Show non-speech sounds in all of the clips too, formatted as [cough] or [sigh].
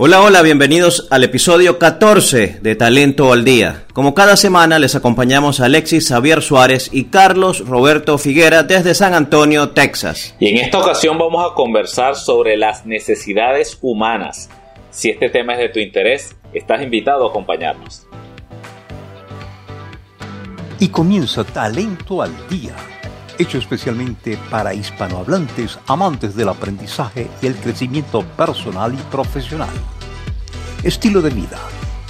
Hola, hola, bienvenidos al episodio 14 de Talento al Día. Como cada semana les acompañamos a Alexis Xavier Suárez y Carlos Roberto Figuera desde San Antonio, Texas. Y en esta ocasión vamos a conversar sobre las necesidades humanas. Si este tema es de tu interés, estás invitado a acompañarnos. Y comienza Talento al Día hecho especialmente para hispanohablantes amantes del aprendizaje y el crecimiento personal y profesional. Estilo de vida,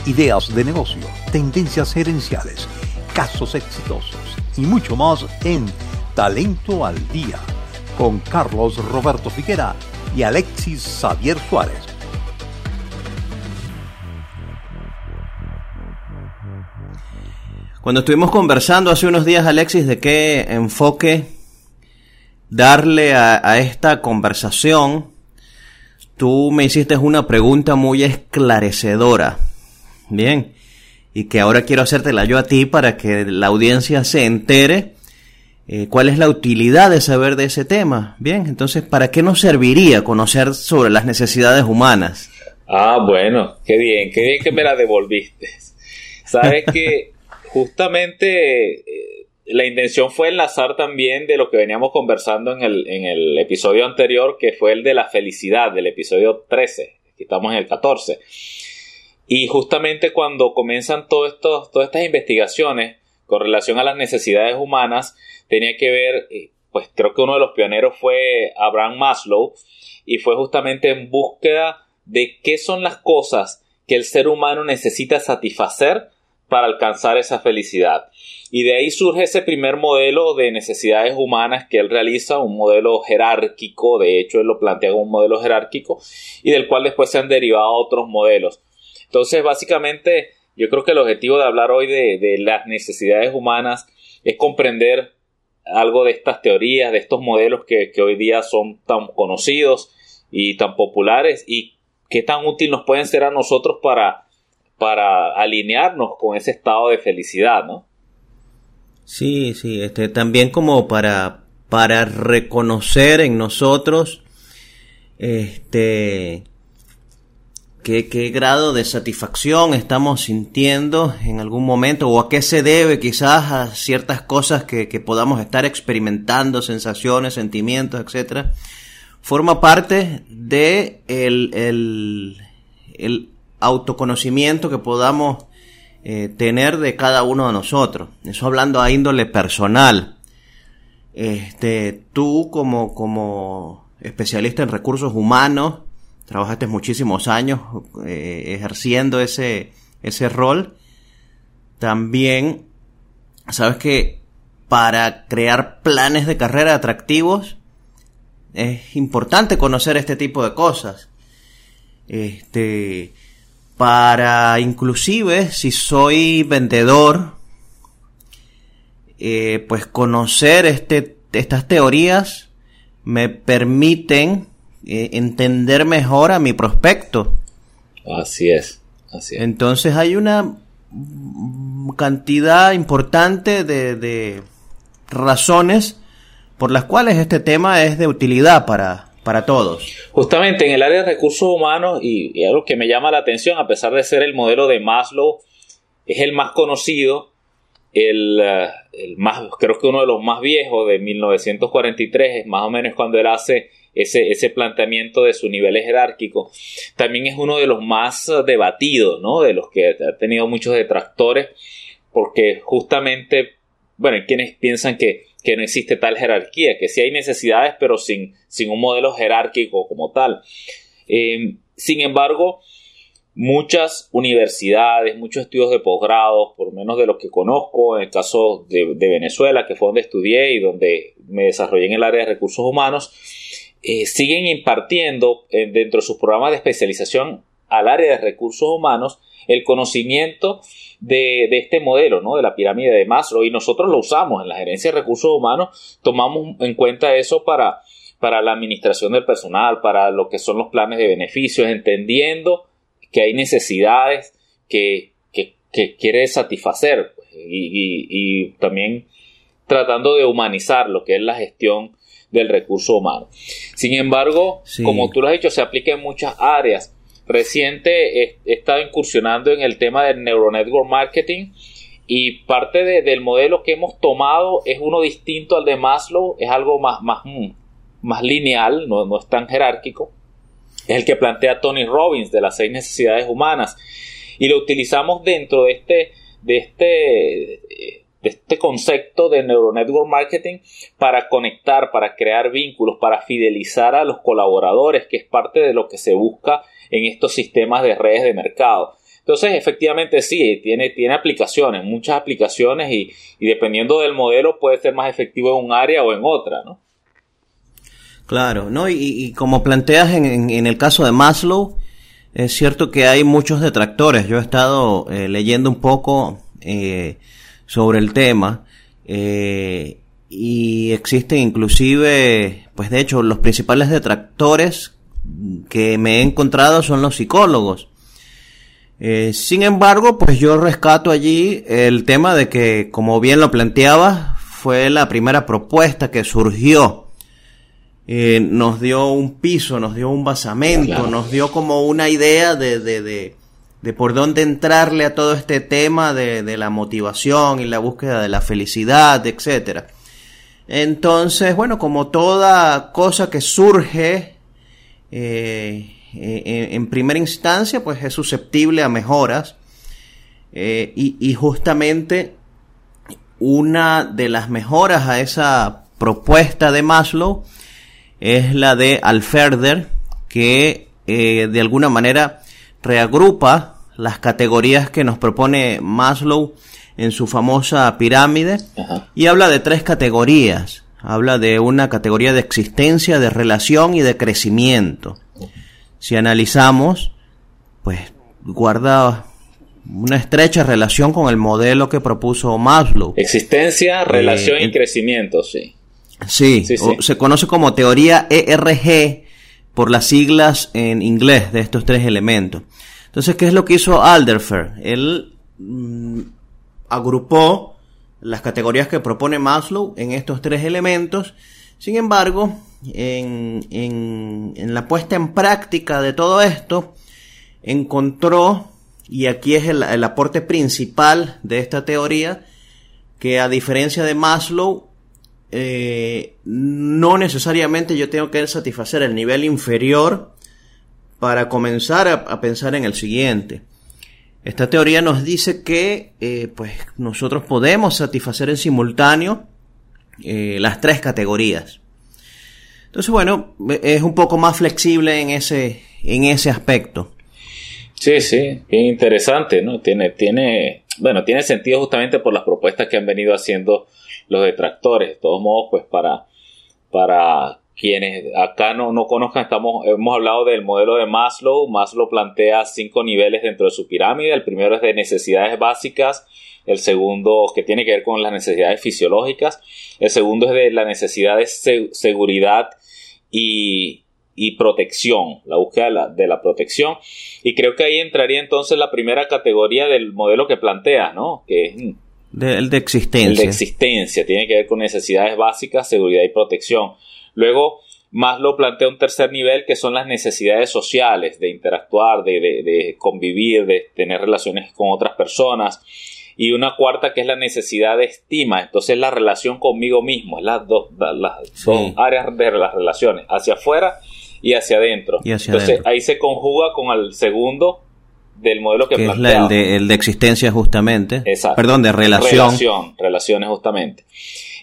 ideas de negocio, tendencias gerenciales, casos exitosos y mucho más en Talento al Día con Carlos Roberto Figuera y Alexis Xavier Suárez. Cuando estuvimos conversando hace unos días, Alexis, de qué enfoque darle a, esta conversación, tú me hiciste una pregunta muy esclarecedora. Bien, y que ahora quiero hacértela yo a ti para que la audiencia se entere eh, cuál es la utilidad de saber de ese tema. Bien, entonces, ¿para qué nos serviría conocer sobre las necesidades humanas? Ah, bueno, qué bien, qué bien que me la devolviste. Sabes que [laughs] justamente eh, la intención fue enlazar también de lo que veníamos conversando en el, en el episodio anterior, que fue el de la felicidad, del episodio 13. Aquí estamos en el 14. Y justamente cuando comienzan todas estas investigaciones con relación a las necesidades humanas, tenía que ver, eh, pues creo que uno de los pioneros fue Abraham Maslow, y fue justamente en búsqueda de qué son las cosas que el ser humano necesita satisfacer para alcanzar esa felicidad. Y de ahí surge ese primer modelo de necesidades humanas que él realiza, un modelo jerárquico, de hecho él lo plantea como un modelo jerárquico, y del cual después se han derivado otros modelos. Entonces, básicamente, yo creo que el objetivo de hablar hoy de, las necesidades humanas es comprender algo de estas teorías, de estos modelos que, que hoy día son tan conocidos y tan populares y qué tan útil nos pueden ser a nosotros para para alinearnos con ese estado de felicidad, ¿no? Sí, sí, este, también como para, para reconocer en nosotros este qué, qué grado de satisfacción estamos sintiendo en algún momento o a qué se debe quizás a ciertas cosas que, podamos estar experimentando, sensaciones, sentimientos, etcétera, forma parte de el, el autoconocimiento que podamos eh, tener de cada uno de nosotros. Eso hablando a índole personal. Este, tú como, como especialista en recursos humanos, trabajaste muchísimos años eh, ejerciendo ese, ese rol. También, sabes que para crear planes de carrera atractivos, es importante conocer este tipo de cosas. Este, para inclusive si soy vendedor, eh, pues conocer este, estas teorías me permiten eh, entender mejor a mi prospecto. Así es, así es. Entonces hay una cantidad importante de, de razones por las cuales este tema es de utilidad para, para todos. Justamente en el área de recursos humanos, y, algo que me llama la atención, a pesar de ser el modelo de Maslow, es el más conocido, el, eh, más, creo que uno de los más viejos, de 1943, es más o menos cuando él hace ese, ese planteamiento de su nivel jerárquico. También es uno de los más debatidos, ¿no? De los que ha tenido muchos detractores, porque justamente, bueno, hay quienes piensan que que no existe tal jerarquía, que sí hay necesidades, pero sin, sin un modelo jerárquico como tal. Em, sin embargo, muchas universidades, muchos estudios de posgrado, por menos de los que conozco, en el caso de, Venezuela, que fue donde estudié y donde me desarrollé en el área de recursos humanos, eh, siguen impartiendo eh, dentro de sus programas de especialización al área de recursos humanos el conocimiento de, este modelo, ¿no? De la pirámide de Maslow y nosotros lo usamos en la gerencia de recursos humanos, tomamos en cuenta eso para, para la administración del personal, para lo que son los planes de beneficios, entendiendo que hay necesidades que, que, quiere satisfacer pues, y, también tratando de humanizar lo que es la gestión del recurso humano. Sin embargo, como tú lo has dicho, se aplica en muchas áreas reciente he, estado incursionando en el tema del neuronetwork marketing y parte del modelo que hemos tomado es uno distinto al de Maslow, es algo más, más, más lineal, no, no es tan jerárquico. Es el que plantea Tony Robbins de las seis necesidades humanas. Y lo utilizamos dentro de este, de este de este concepto de neuronetwork marketing para conectar, para crear vínculos, para fidelizar a los colaboradores, que es parte de lo que se busca en estos sistemas de redes de mercado. Entonces, efectivamente sí, tiene, tiene aplicaciones, muchas aplicaciones y, dependiendo del modelo puede ser más efectivo en un área o en otra, ¿no? Claro, ¿no? Y, como planteas en, en, el caso de Maslow, es cierto que hay muchos detractores. Yo he estado eh, leyendo un poco eh, sobre el tema. Eh, y existen inclusive, pues de hecho, los principales detractores que me he encontrado son los psicólogos. Eh, sin embargo, pues yo rescato allí el tema de que, como bien lo planteaba, fue la primera propuesta que surgió. Eh, nos dio un piso, nos dio un basamento, nos dio como una idea de, de de por dónde entrarle a todo este tema de, la motivación y la búsqueda de la felicidad, etcétera. Entonces, bueno, como toda cosa que surge eh, en, primera instancia, pues es susceptible a mejoras. Eh, y, y, justamente una de las mejoras a esa propuesta de Maslow es la de Alferder, que eh, de alguna manera reagrupa las categorías que nos propone Maslow en su famosa pirámide y habla de tres categorías. Habla de una categoría de existencia, de relación y de crecimiento. Si analizamos, pues guarda una estrecha relación con el modelo que propuso Maslow. Existencia, relación y eh, crecimiento, sí. Sí, se conoce como teoría ERG por las siglas en inglés de estos tres elementos. Entonces, ¿qué es lo que hizo Alderfer? Él mm, agrupó las categorías que propone Maslow en estos tres elementos. Sin embargo, en, en, la puesta en práctica de todo esto, encontró, y aquí es el, el aporte principal de esta teoría, que a diferencia de Maslow, eh, no necesariamente yo tengo que satisfacer el nivel inferior para comenzar a, pensar en el siguiente. Esta teoría nos dice que eh, pues nosotros podemos satisfacer en simultáneo eh, las tres categorías. Entonces, bueno, es un poco más flexible en ese, en ese aspecto. Sí, sí, bien interesante, ¿no? Tiene, tiene, bueno, tiene sentido justamente por las propuestas que han venido haciendo los detractores. De todos modos, pues para, para quienes acá no, no conozcan, estamos, hemos hablado del modelo de Maslow. Maslow plantea cinco niveles dentro de su pirámide. El primero es de necesidades básicas, el segundo que tiene que ver con las necesidades fisiológicas, el segundo es de la necesidad de seguridad y, y protección, la búsqueda de la, protección. Y creo que ahí entraría entonces la primera categoría del modelo que plantea, ¿no? Que es mm, el de existencia. El de existencia, tiene que ver con necesidades básicas, seguridad y protección. Luego, Maslow plantea un tercer nivel que son las necesidades sociales, de interactuar, de, de convivir, de tener relaciones con otras personas. Y una cuarta que es la necesidad de estima, entonces la relación conmigo mismo, es las dos, las dos áreas de las relaciones, hacia afuera y hacia adentro. Entonces ahí se conjuga con el segundo del modelo que, que es el, de, el de existencia justamente. Perdón, de relación. Relación, relaciones justamente.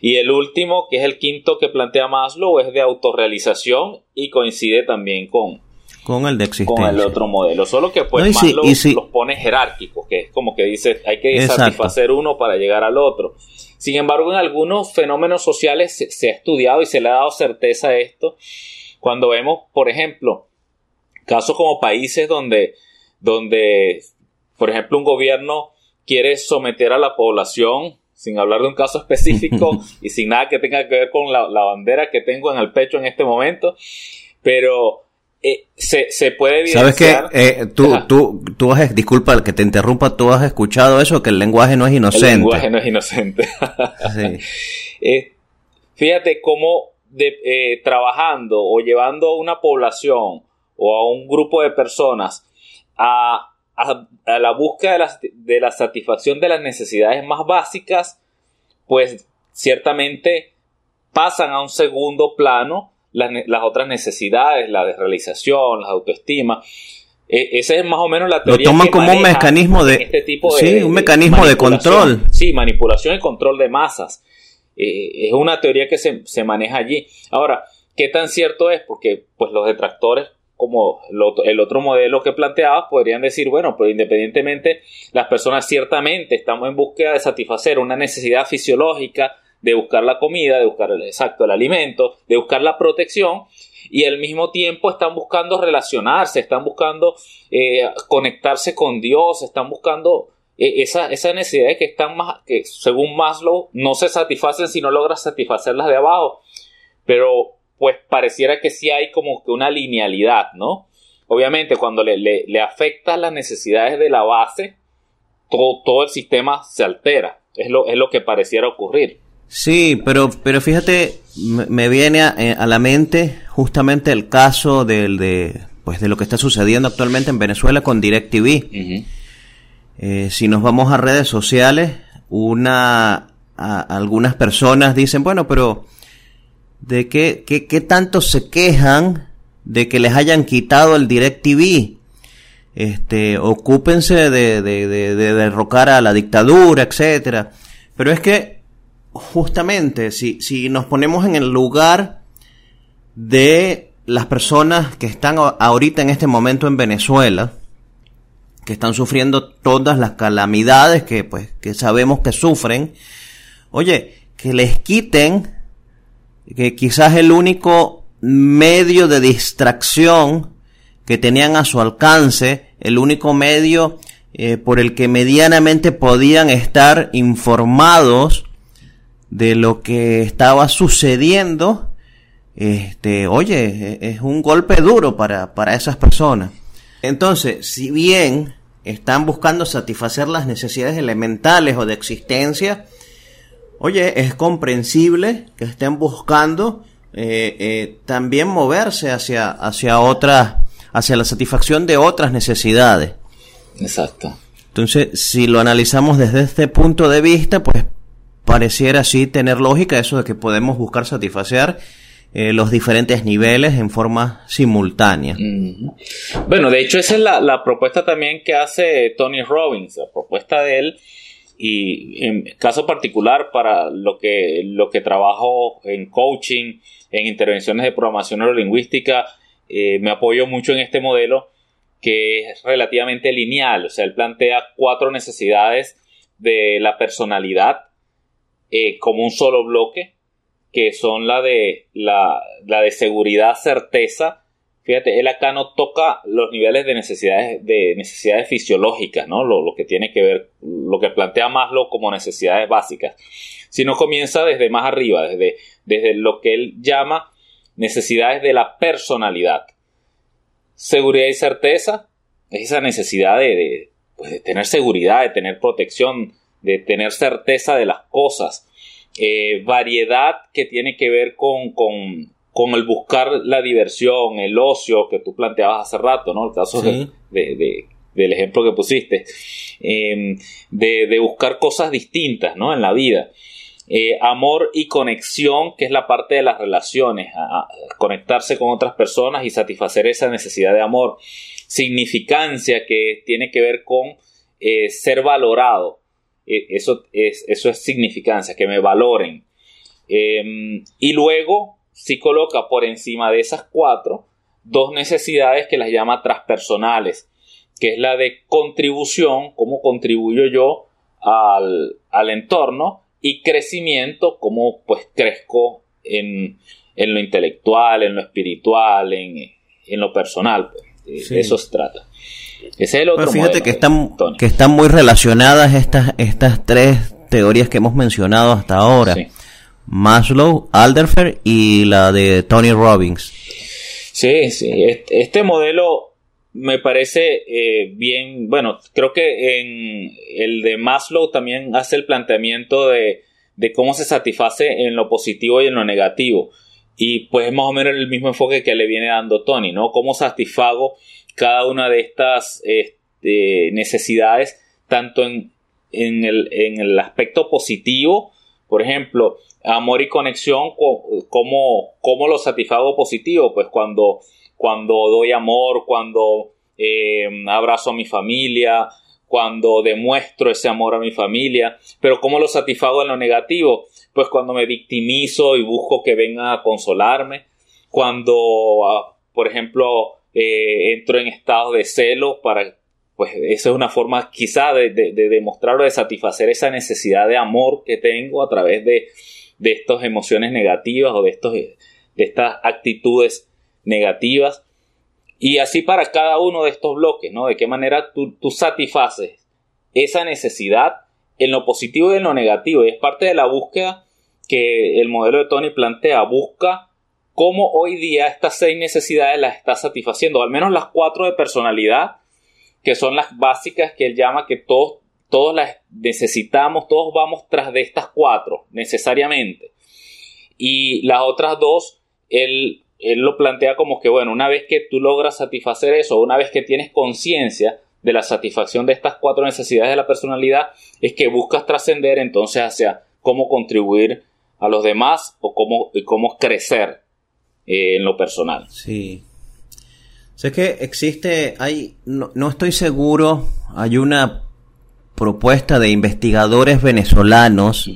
Y el último, que es el quinto que plantea Maslow, es de autorrealización y coincide también con, con el de existencia. Con el otro modelo. Solo que pues Maslow los pone jerárquicos, que es como que dice, hay que satisfacer uno para llegar al otro. Sin embargo, en algunos fenómenos sociales se, ha estudiado y se le ha dado certeza a esto cuando vemos, por ejemplo, casos como países donde, donde, por ejemplo, un gobierno quiere someter a la población, sin hablar de un caso específico [laughs] y sin nada que tenga que ver con la, bandera que tengo en el pecho en este momento, pero eh, se, se, puede evidenciar... ¿Sabes qué? Eh, tú, tú, tú has, disculpa que te interrumpa, tú has escuchado eso, que el lenguaje no es inocente. El lenguaje no es inocente. [laughs] [laughs] Eh, fíjate cómo de, eh, trabajando o llevando a una población o a un grupo de personas a, la búsqueda de la, satisfacción de las necesidades más básicas, pues ciertamente pasan a un segundo plano las, otras necesidades, la desrealización, la autoestima. E, ese es más o menos la teoría. Lo toman como un mecanismo de, este tipo sí, un mecanismo de control. Sí, manipulación y control de masas. Eh, es una teoría que se, se, maneja allí. Ahora, ¿qué tan cierto es? Porque pues los detractores, como el otro modelo que planteaba, podrían decir, bueno, pero independientemente, las personas ciertamente estamos en búsqueda de satisfacer una necesidad fisiológica, de buscar la comida, de buscar el exacto el alimento, de buscar la protección, y al mismo tiempo están buscando relacionarse, están buscando eh, conectarse con Dios, están buscando eh, esa, esa necesidades que están más, que según Maslow no se satisfacen si no logras satisfacerlas de abajo. Pero pues pareciera que sí hay como que una linealidad, ¿no? Obviamente cuando le, le, afecta las necesidades de la base, todo, todo el sistema se altera. Es lo, es lo que pareciera ocurrir. Sí, pero, pero fíjate, me viene eh, a, la mente justamente el caso del, de, pues de lo que está sucediendo actualmente en Venezuela con DirecTV. Eh, si nos vamos a redes sociales, una, algunas personas dicen, bueno, pero ¿de qué, qué, tanto se quejan de que les hayan quitado el DirecTV? Este, ocúpense de, de, de, de derrocar a la dictadura, etcétera. Pero es que justamente, si, si nos ponemos en el lugar de las personas que están ahorita en este momento en Venezuela, que están sufriendo todas las calamidades que pues que sabemos que sufren, oye, que les quiten que quizás el único medio de distracción que tenían a su alcance, el único medio eh, por el que medianamente podían estar informados de lo que estaba sucediendo, este, oye, es un golpe duro para, para esas personas. Entonces, si bien están buscando satisfacer las necesidades elementales o de existencia, oye, es comprensible que estén buscando eh, eh, también moverse hacia, hacia otras, hacia la satisfacción de otras necesidades. Exacto. Entonces, si lo analizamos desde este punto de vista, pues pareciera así tener lógica eso de que podemos buscar satisfacer eh, los diferentes niveles en forma simultánea. Bueno, de hecho esa es la, propuesta también que hace Tony Robbins, la propuesta de él y en caso particular para lo que, lo que trabajo en coaching, en intervenciones de programación neurolingüística, eh, me apoyo mucho en este modelo que es relativamente lineal, o sea, él plantea cuatro necesidades de la personalidad eh, como un solo bloque, que son la de, la, de seguridad, certeza. Fíjate, él acá no toca los niveles de necesidades, de necesidades fisiológicas, ¿no? Lo, que tiene que ver, lo que plantea Maslow como necesidades básicas, sino comienza desde más arriba, desde, desde lo que él llama necesidades de la personalidad. Seguridad y certeza es esa necesidad de, pues, de tener seguridad, de tener protección, de tener certeza de las cosas. Eh, variedad que tiene que ver con, con, el buscar la diversión, el ocio que tú planteabas hace rato, ¿no? El caso de, del ejemplo que pusiste, em, de, buscar cosas distintas, ¿no? En la vida. Eh, amor y conexión, que es la parte de las relaciones, conectarse con otras personas y satisfacer esa necesidad de amor. Significancia, que tiene que ver con eh, ser valorado, e, eso es, eso es significancia, que me valoren. Em, y luego, si coloca por encima de esas cuatro, dos necesidades que las llama transpersonales, que es la de contribución, cómo contribuyo yo al, al entorno, y crecimiento, cómo pues crezco en, en, lo intelectual, en lo espiritual, en, en lo personal. Pues. eso se trata. Ese es otro fíjate que están, que están muy relacionadas estas, estas tres teorías que hemos mencionado hasta ahora. Maslow, Alderfer y la de Tony Robbins. Sí, sí. Este, modelo me parece eh, bien, bueno, creo que en el de Maslow también hace el planteamiento de, de cómo se satisface en lo positivo y en lo negativo. Y pues es más o menos el mismo enfoque que le viene dando Tony, ¿no? Cómo satisfago cada una de estas este, necesidades, tanto en, en, el, en, el, aspecto positivo, por ejemplo, amor y conexión, ¿cómo, lo satisfago positivo? Pues cuando, cuando doy amor, cuando eh, abrazo a mi familia, cuando demuestro ese amor a mi familia, pero ¿cómo lo satisfago en lo negativo? Pues cuando me victimizo y busco que venga a consolarme, cuando, ah, por ejemplo, eh, entro en estado de celo para, pues esa es una forma quizá de, de demostrar o de satisfacer esa necesidad de amor que tengo a través de, de estas emociones negativas o de, estos, de estas actitudes negativas. Y así para cada uno de estos bloques, ¿no? De qué manera tú, tú satisfaces esa necesidad en lo positivo y en lo negativo. Y es parte de la búsqueda que el modelo de Tony plantea. Busca cómo hoy día estas seis necesidades las está satisfaciendo. Al menos las cuatro de personalidad, que son las básicas que él llama que todos, todos las necesitamos, todos vamos tras de estas cuatro, necesariamente. Y las otras dos, él él lo plantea como que, bueno, una vez que tú logras satisfacer eso, una vez que tienes conciencia de la satisfacción de estas cuatro necesidades de la personalidad, es que buscas trascender entonces hacia cómo contribuir a los demás o cómo, cómo crecer eh, en lo personal. Sí. Sé que existe, hay, no, no estoy seguro, hay una propuesta de investigadores venezolanos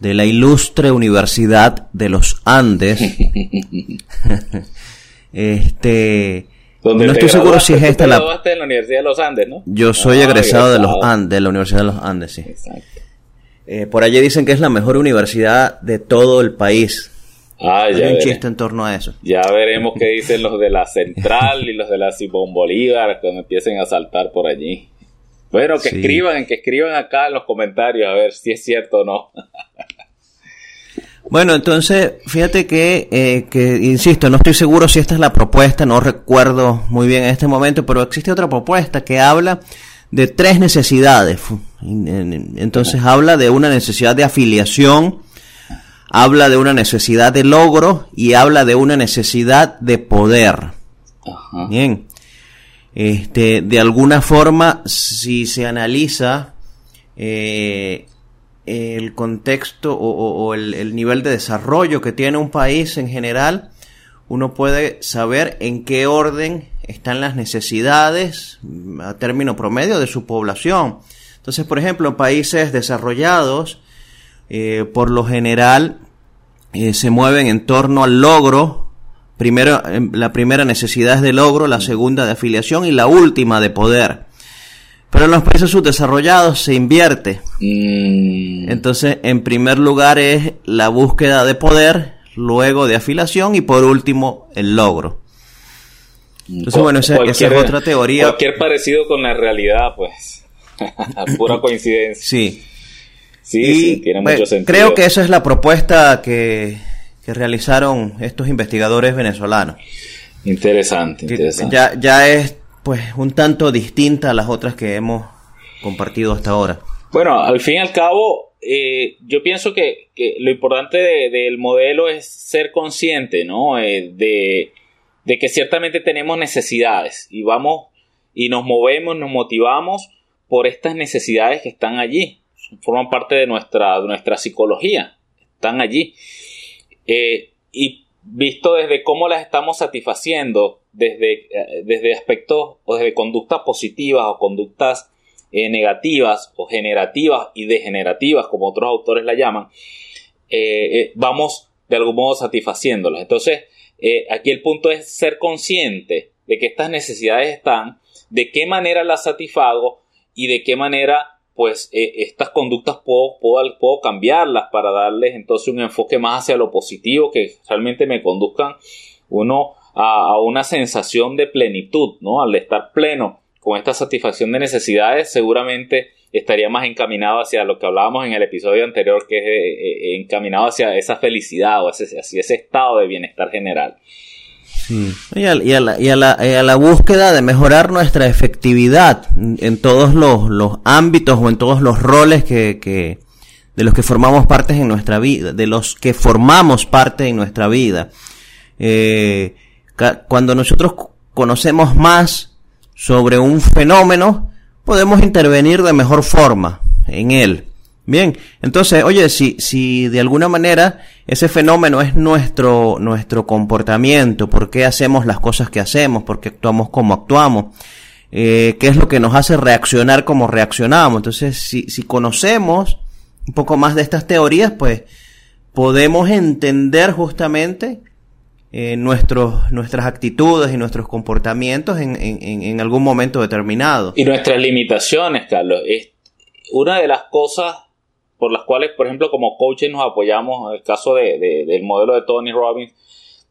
de la ilustre Universidad de los Andes. [laughs] este. no estoy seguro si es esta la. en la Universidad de los Andes, ¿no? Yo soy ah, egresado, de los Andes, de la Universidad de los Andes, sí. Exacto. Eh, por allí dicen que es la mejor universidad de todo el país. Ah, ya Hay un chiste en torno a eso. Ya veremos qué dicen los de la Central y los de la Simón Bolívar cuando empiecen a saltar por allí. Bueno, que escriban, que escriban acá en los comentarios a ver si es cierto o no. Bueno, entonces, fíjate que, eh, que, insisto, no estoy seguro si esta es la propuesta, no recuerdo muy bien en este momento, pero existe otra propuesta que habla de tres necesidades. Entonces habla de una necesidad de afiliación, habla de una necesidad de logro y habla de una necesidad de poder. Bien. Este, de alguna forma, si se analiza eh, el contexto o, el, nivel de desarrollo que tiene un país en general, uno puede saber en qué orden están las necesidades a término promedio de su población. Entonces, por ejemplo, en países desarrollados, eh, por lo general, eh, se mueven en torno al logro Primero, em, la primera necesidad es de logro, la segunda de afiliación y la última de poder. Pero en los países subdesarrollados se invierte. Mm. Entonces, en primer lugar es la búsqueda de poder, luego de afiliación y por último el logro. Entonces, bueno, esa, es otra teoría. Cualquier parecido con la realidad, pues. [laughs] Pura coincidencia. Sí. Sí, sí, tiene mucho sentido. Creo que esa es la propuesta que, que realizaron estos investigadores venezolanos. Interesante, interesante. Ya, ya es pues un tanto distinta a las otras que hemos compartido hasta ahora. Bueno, al fin y al cabo, eh, yo pienso que, lo importante del modelo es ser consciente, ¿no? Eh, de, de, que ciertamente tenemos necesidades y vamos y nos movemos, nos motivamos por estas necesidades que están allí, forman parte de nuestra, de nuestra psicología, están allí. Eh, y visto desde cómo las estamos satisfaciendo, desde, eh, desde aspectos o desde conductas positivas o conductas eh, negativas o generativas y degenerativas, como otros autores la llaman, vamos de algún modo satisfaciéndolas. Entonces, aquí el punto es ser consciente de que estas necesidades están, de qué manera las satisfago y de qué manera pues eh, estas conductas puedo, puedo, cambiarlas para darles entonces un enfoque más hacia lo positivo que realmente me conduzcan uno a, una sensación de plenitud, ¿no? Al estar pleno con esta satisfacción de necesidades, seguramente estaría más encaminado hacia lo que hablábamos en el episodio anterior, que es eh, eh, encaminado hacia esa felicidad o hacia ese estado de bienestar general. Y, a, la, búsqueda de mejorar nuestra efectividad en todos los, ámbitos o en todos los roles que, de los que formamos parte en nuestra vida, de los que formamos parte en nuestra vida. Eh, cuando nosotros conocemos más sobre un fenómeno, podemos intervenir de mejor forma en él. Bien, entonces, oye, si, si de alguna manera ese fenómeno es nuestro, nuestro comportamiento, por qué hacemos las cosas que hacemos, por qué actuamos como actuamos, eh, qué es lo que nos hace reaccionar como reaccionamos. Entonces, si, si conocemos un poco más de estas teorías, pues podemos entender justamente eh, nuestros, nuestras actitudes y nuestros comportamientos en, en, en, algún momento determinado. Y nuestras limitaciones, Carlos. Es una de las cosas por las cuales, por ejemplo, como coaches nos apoyamos, el caso de, del modelo de Tony Robbins,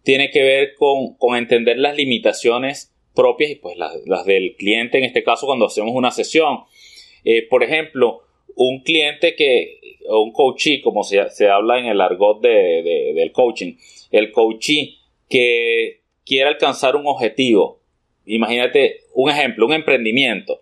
tiene que ver con, entender las limitaciones propias y pues las, del cliente, en este caso cuando hacemos una sesión. Eh, por ejemplo, un cliente que, o un coachee, como se, habla en el argot de, del coaching, el coachee que quiere alcanzar un objetivo. Imagínate un ejemplo, un emprendimiento.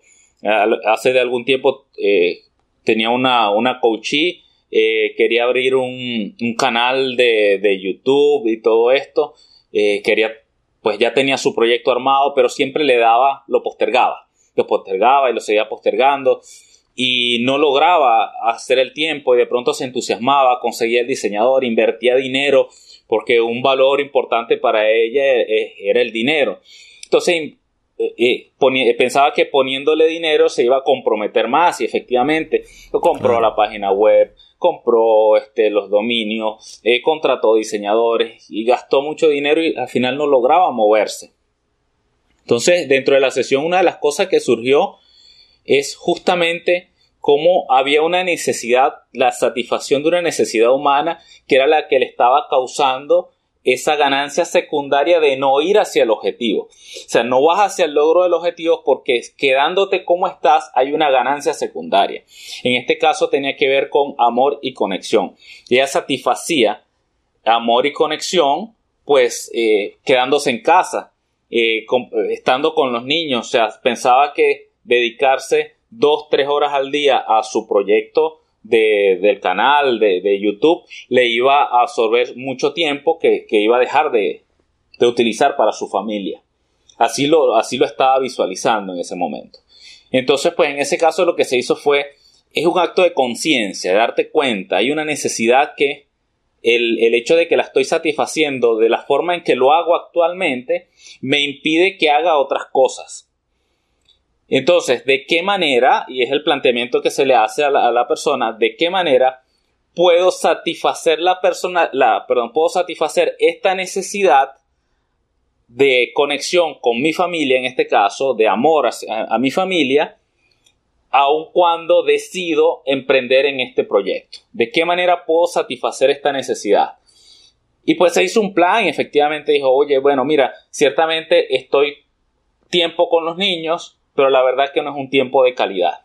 Hace de algún tiempo eh, tenía una, una coachee, eh, quería abrir un, un canal de, de, YouTube y todo esto, eh, quería, pues ya tenía su proyecto armado, pero siempre le daba, lo postergaba, lo postergaba y lo seguía postergando y no lograba hacer el tiempo y de pronto se entusiasmaba, conseguía el diseñador, invertía dinero porque un valor importante para ella eh, era el dinero. Entonces eh, eh, pensaba que poniéndole dinero se iba a comprometer más y efectivamente compró la página web, compró este, los dominios, eh, contrató diseñadores y gastó mucho dinero y al final no lograba moverse. Entonces, dentro de la sesión, una de las cosas que surgió es justamente cómo había una necesidad, la satisfacción de una necesidad humana que era la que le estaba causando esa ganancia secundaria de no ir hacia el objetivo. O sea, no vas hacia el logro del objetivo porque quedándote como estás hay una ganancia secundaria. En este caso tenía que ver con amor y conexión. Ella satisfacía amor y conexión pues eh, quedándose en casa, eh, estando con los niños. O sea, pensaba que dedicarse dos, tres horas al día a su proyecto del canal de, YouTube le iba a absorber mucho tiempo que, iba a dejar de, utilizar para su familia. Así lo, así lo estaba visualizando en ese momento. Entonces, pues en ese caso lo que se hizo fue, es un acto de conciencia, de darte cuenta, hay una necesidad que el, el, hecho de que la estoy satisfaciendo de la forma en que lo hago actualmente me impide que haga otras cosas. Entonces, ¿de qué manera, y es el planteamiento que se le hace a la, persona, de qué manera puedo satisfacer la persona, la, perdón, puedo satisfacer esta necesidad de conexión con mi familia, en este caso, de amor a, mi familia, aun cuando decido emprender en este proyecto. ¿De qué manera puedo satisfacer esta necesidad? Y pues se hizo un plan y efectivamente dijo, oye, bueno, mira, ciertamente estoy tiempo con los niños, pero la verdad es que no es un tiempo de calidad.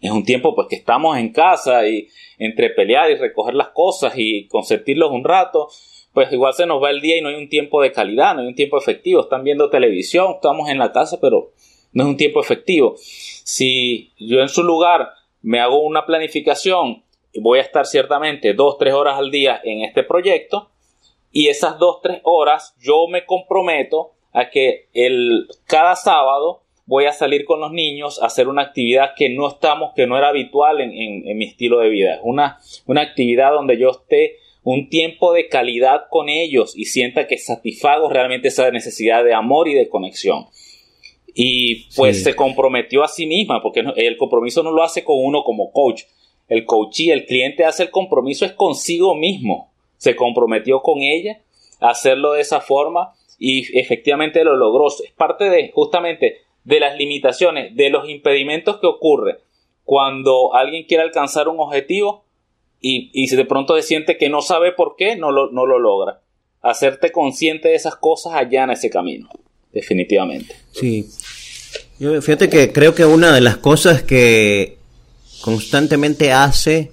Es un tiempo pues que estamos en casa y entre pelear y recoger las cosas y consentirlos un rato, pues igual se nos va el día y no hay un tiempo de calidad, no hay un tiempo efectivo. Están viendo televisión, estamos en la casa, pero no es un tiempo efectivo. Si yo en su lugar me hago una planificación voy a estar ciertamente dos, tres horas al día en este proyecto y esas dos, tres horas yo me comprometo a que el, cada sábado voy a salir con los niños a hacer una actividad que no estamos, que no era habitual en, mi estilo de vida. Es una, una actividad donde yo esté un tiempo de calidad con ellos y sienta que satisfago realmente esa necesidad de amor y de conexión. Y pues se comprometió a sí misma, porque el compromiso no lo hace con uno como coach. El coach y el cliente hace el compromiso es consigo mismo. Se comprometió con ella a hacerlo de esa forma y efectivamente lo logró. Es parte de justamente de las limitaciones, de los impedimentos que ocurre cuando alguien quiere alcanzar un objetivo y, y de pronto se siente que no sabe por qué, no lo, no lo logra. Hacerte consciente de esas cosas allana ese camino, definitivamente. Sí. Yo fíjate que creo que una de las cosas que constantemente hace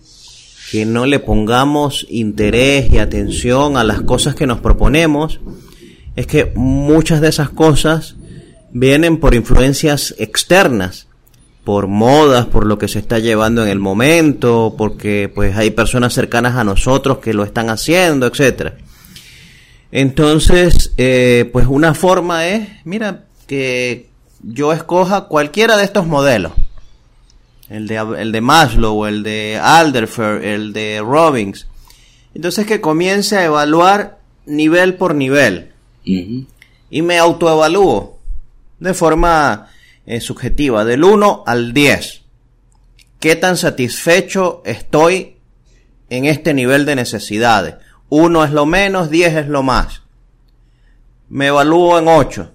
que no le pongamos interés y atención a las cosas que nos proponemos es que muchas de esas cosas vienen por influencias externas, por modas, por lo que se está llevando en el momento, porque pues hay personas cercanas a nosotros que lo están haciendo, etcétera. Entonces, eh, pues una forma es, mira, que yo escoja cualquiera de estos modelos. El de, el de Maslow, el de Alderfer, el de Robbins. Entonces que comience a evaluar nivel por nivel. Y me autoevalúo de forma eh, subjetiva, del 1 al 10. ¿Qué tan satisfecho estoy en este nivel de necesidades? 1 es lo menos, 10 es lo más. Me evalúo en 8.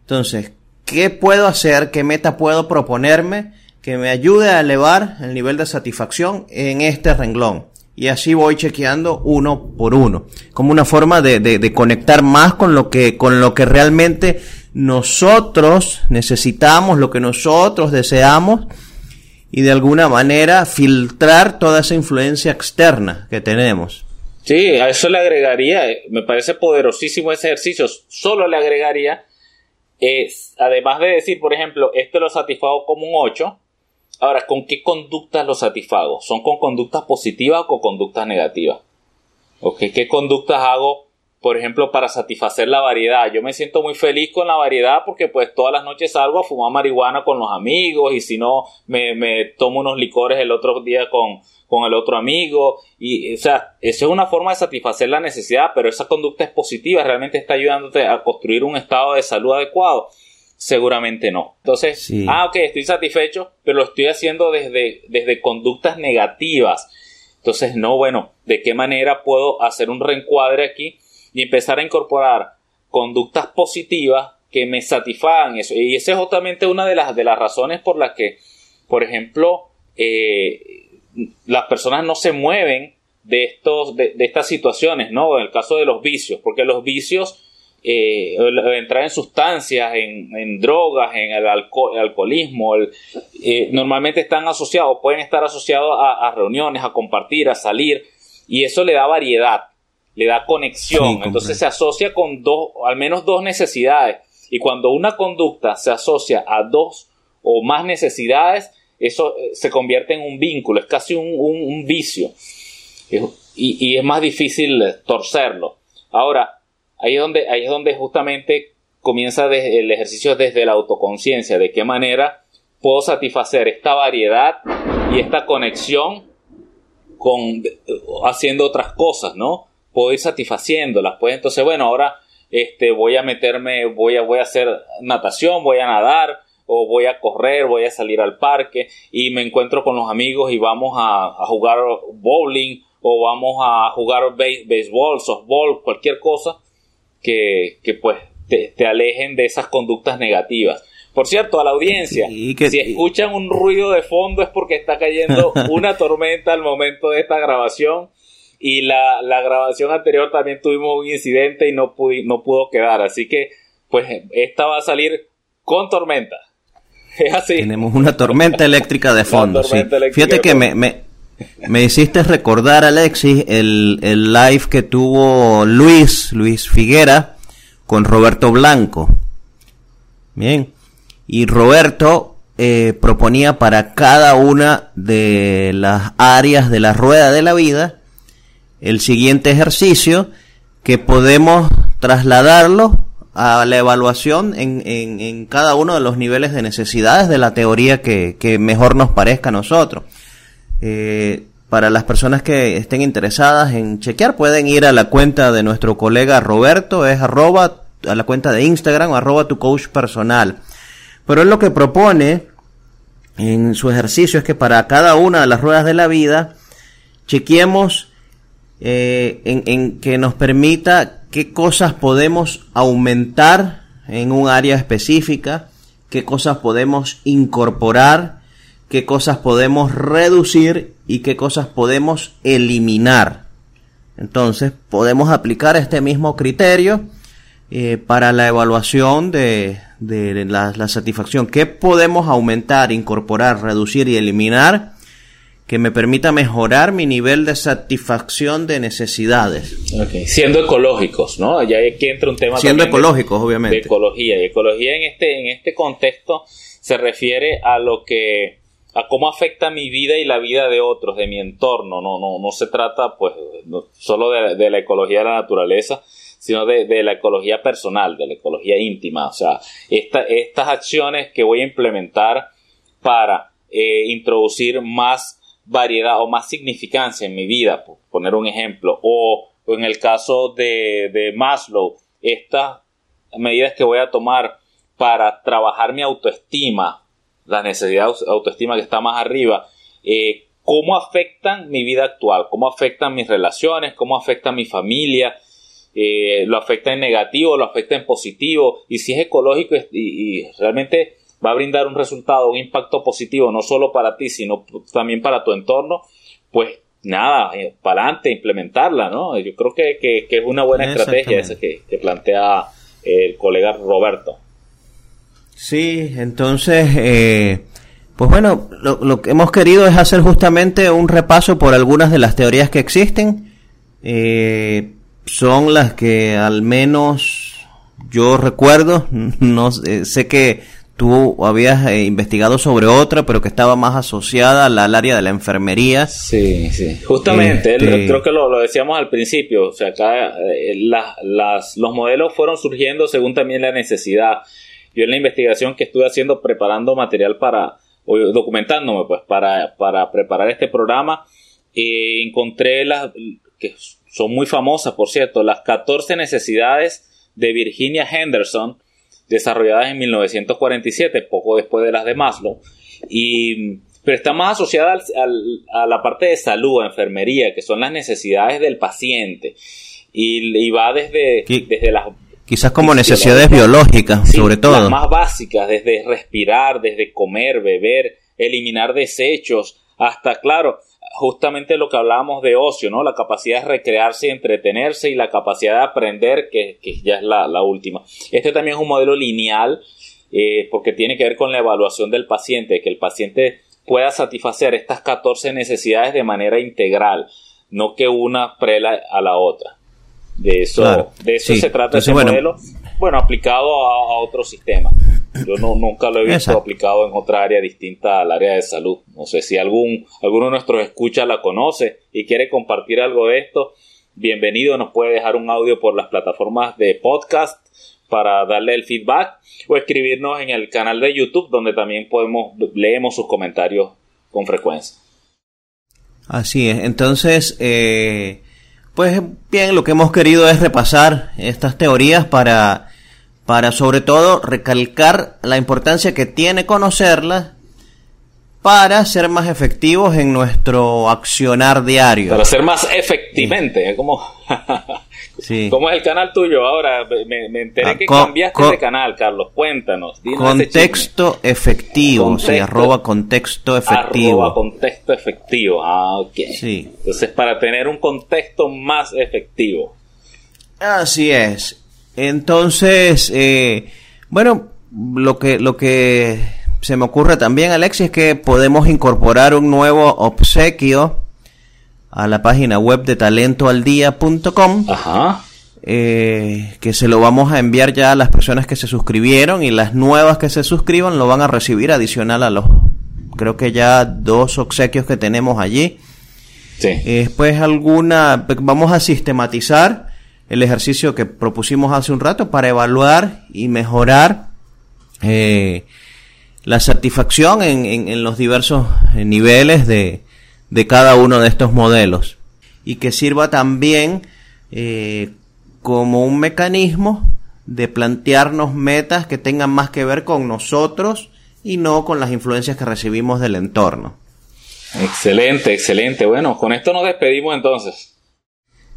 Entonces, ¿qué puedo hacer? ¿Qué meta puedo proponerme que me ayude a elevar el nivel de satisfacción en este renglón? Y así voy chequeando uno por uno, como una forma de, de, conectar más con lo que, con lo que realmente nosotros necesitamos, lo que nosotros deseamos y de alguna manera filtrar toda esa influencia externa que tenemos. Sí, a eso le agregaría, eh, me parece poderosísimo ese ejercicio, solo le agregaría, es, además de decir, por ejemplo, este lo satisfago como un 8, ahora, ¿con qué conductas lo satisfago? ¿Son con conductas positivas o con conductas negativas? ¿Qué conductas hago por ejemplo, para satisfacer la variedad. Yo me siento muy feliz con la variedad porque pues todas las noches salgo a fumar marihuana con los amigos y si no me, me tomo unos licores el otro día con, con el otro amigo y o sea, eso es una forma de satisfacer la necesidad, pero esa conducta es positiva, realmente está ayudándote a construir un estado de salud adecuado. Seguramente no. Entonces, ah, ok, estoy satisfecho, pero lo estoy haciendo desde, desde conductas negativas. Entonces, no, bueno, ¿de qué manera puedo hacer un reencuadre aquí? Y empezar a incorporar conductas positivas que me satisfagan eso. Y esa es justamente una de las, de las razones por las que, por ejemplo, eh, las personas no se mueven de, estos, de, estas situaciones, ¿no? En el caso de los vicios, porque los vicios, eh, entrar en sustancias, en, drogas, en el, alcoholismo, eh, normalmente están asociados, pueden estar asociados a reuniones, a compartir, a salir, y eso le da variedad le da conexión, entonces se asocia con dos, al menos dos necesidades. Y cuando una conducta se asocia a dos o más necesidades, eso eh, se convierte en un vínculo, es casi un, vicio. Y, es más difícil torcerlo. Ahora, ahí es donde, ahí es donde justamente comienza el ejercicio desde la autoconciencia, de qué manera puedo satisfacer esta variedad y esta conexión con haciendo otras cosas, ¿no? Puedo ir satisfaciéndolas. Pues entonces, bueno, ahora este, voy a meterme, voy a, voy a hacer natación, voy a nadar, o voy a correr, voy a salir al parque y me encuentro con los amigos y vamos a, jugar bowling o vamos a jugar béisbol, softball, cualquier cosa que, que pues te, te, alejen de esas conductas negativas. Por cierto, a la audiencia, si escuchan un ruido de fondo es porque está cayendo [laughs] una tormenta al momento de esta grabación y la, la, grabación anterior también tuvimos un incidente y no, no pudo quedar. Así que, pues, esta va a salir con tormenta. [laughs] Es así. Tenemos una tormenta eléctrica de [laughs] fondo. Sí. Fíjate que me, me, me, hiciste recordar, Alexis, el, el live que tuvo Luis, Luis Figuera, con Roberto Blanco. Bien. Y Roberto eh, proponía para cada una de las áreas de la rueda de la vida el siguiente ejercicio que podemos trasladarlo a la evaluación en, en, cada uno de los niveles de necesidades de la teoría que, mejor nos parezca a nosotros. Eh, para las personas que estén interesadas en chequear, pueden ir a la cuenta de nuestro colega Roberto, es arroba, a la cuenta de Instagram, arroba tu coach personal. Pero él lo que propone en su ejercicio es que para cada una de las ruedas de la vida, chequeemos eh, en, que nos permita qué cosas podemos aumentar en un área específica, qué cosas podemos incorporar, qué cosas podemos reducir y qué cosas podemos eliminar. Entonces podemos aplicar este mismo criterio eh, para la evaluación de, la satisfacción. ¿Qué podemos aumentar, incorporar, reducir y eliminar? Que me permita mejorar mi nivel de satisfacción de necesidades. Siendo ecológicos, ¿no? Ya aquí entra un tema Siendo ecológicos, obviamente. De ecología. Y ecología en este, en este contexto se refiere a lo que a cómo afecta mi vida y la vida de otros, de mi entorno. No, no, no se trata, pues, solo de, de la ecología de la naturaleza, sino de, la ecología personal, de la ecología íntima. O sea, estas acciones que voy a implementar para eh, introducir más variedad o más significancia en mi vida, por poner un ejemplo, o, en el caso de, de Maslow, estas medidas que voy a tomar para trabajar mi autoestima, la necesidad de autoestima que está más arriba, eh, cómo afectan mi vida actual, cómo afectan mis relaciones, cómo afectan mi familia, eh, lo afecta en negativo, lo afecta en positivo, y si es ecológico y, realmente va a brindar un resultado, un impacto positivo, no solo para ti, sino también para tu entorno, pues nada, eh, para adelante, implementarla, ¿no? Yo creo que, es una buena estrategia esa que, que plantea el colega Roberto. Sí, entonces, eh, pues bueno, lo, que hemos querido es hacer justamente un repaso por algunas de las teorías que existen. Eh, son las que al menos yo recuerdo, [laughs] no sé que tú habías eh, investigado sobre otra, pero que estaba más asociada al, área de la enfermería. Sí, sí, justamente, este creo que lo, decíamos al principio, o sea, acá las, los modelos fueron surgiendo según también la necesidad yo en la investigación que estuve haciendo preparando material para, o documentándome pues para, para preparar este programa, eh, encontré las, que son muy famosas por cierto, las 14 necesidades de Virginia Henderson, desarrolladas en 1947, poco después de las de Maslow, y, pero está más asociada a la parte de salud, a enfermería, que son las necesidades del paciente, y, y va desde, desde las Quizás como necesidades biológicas, sobre todo. Las más básicas, desde respirar, desde comer, beber, eliminar desechos, hasta, claro, justamente lo que hablábamos de ocio, ¿no? La capacidad de recrearse y entretenerse y la capacidad de aprender, que, ya es la, última. Este también es un modelo lineal eh, porque tiene que ver con la evaluación del paciente, que el paciente pueda satisfacer estas 14 necesidades de manera integral, no que una prela a la otra. De eso, de eso se trata ese modelo, bueno, aplicado a, otro sistema. Yo no, nunca lo he visto aplicado en otra área distinta al área de salud. No sé si algún, alguno de nuestros escuchas la conoce y quiere compartir algo de esto. Bienvenido, nos puede dejar un audio por las plataformas de podcast para darle el feedback o escribirnos en el canal de YouTube donde también podemos leemos sus comentarios con frecuencia. Así es. Entonces, eh, pues bien, lo que hemos querido es repasar estas teorías para, para sobre todo recalcar la importancia que tiene conocerlas para ser más efectivos en nuestro accionar diario. Para ser más efectivamente, como [laughs] ¿Cómo es el canal tuyo ahora? Me, enteré ah, que cambiaste de canal, Carlos. Cuéntanos. Contexto efectivo, se arroba contexto efectivo. Arroba contexto efectivo, ah, ok. Sí. Entonces, para tener un contexto más efectivo. Así es. Entonces, eh, bueno, lo que, lo que se me ocurre también, Alexis, es que podemos incorporar un nuevo obsequio a la página web de talentoaldía.com. Ajá. Eh, que se lo vamos a enviar ya a las personas que se suscribieron y las nuevas que se suscriban lo van a recibir adicional a los creo que ya dos obsequios que tenemos allí. Sí. después alguna vamos a sistematizar el ejercicio que propusimos hace un rato para evaluar y mejorar eh, la satisfacción en, en los diversos niveles de, de cada uno de estos modelos y que sirva también eh, como un mecanismo de plantearnos metas que tengan más que ver con nosotros y no con las influencias que recibimos del entorno. Excelente, excelente. Bueno, con esto nos despedimos entonces.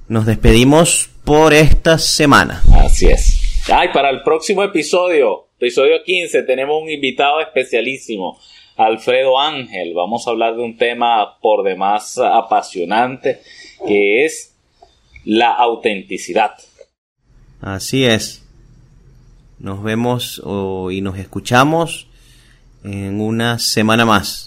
Nos despedimos por esta semana. Así es. Ay, para el próximo episodio, episodio 15, tenemos un invitado especialísimo. Alfredo Ángel. Vamos a hablar de un tema por demás apasionante que es la autenticidad. Así es. Nos vemos y nos escuchamos en una semana más.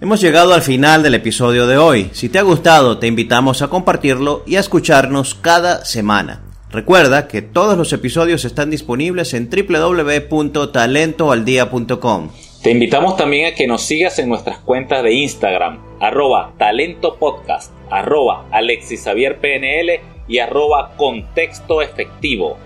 Hemos llegado al final del episodio de hoy. Si te ha gustado, te invitamos a compartirlo y a escucharnos cada semana. Recuerda que todos los episodios están disponibles en www.talentoaldia.com. Te invitamos también a que nos sigas en nuestras cuentas de Instagram, arroba talentopodcast, arroba alexisavierpnl y arroba contexto efectivo.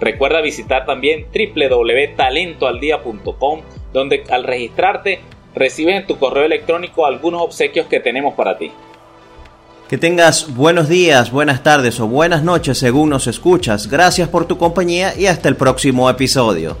Recuerda visitar también www.talentoaldía.com donde al registrarte recibes en tu correo electrónico algunos obsequios que tenemos para ti. Que tengas buenos días, buenas tardes o buenas noches según nos escuchas. Gracias por tu compañía y hasta el próximo episodio.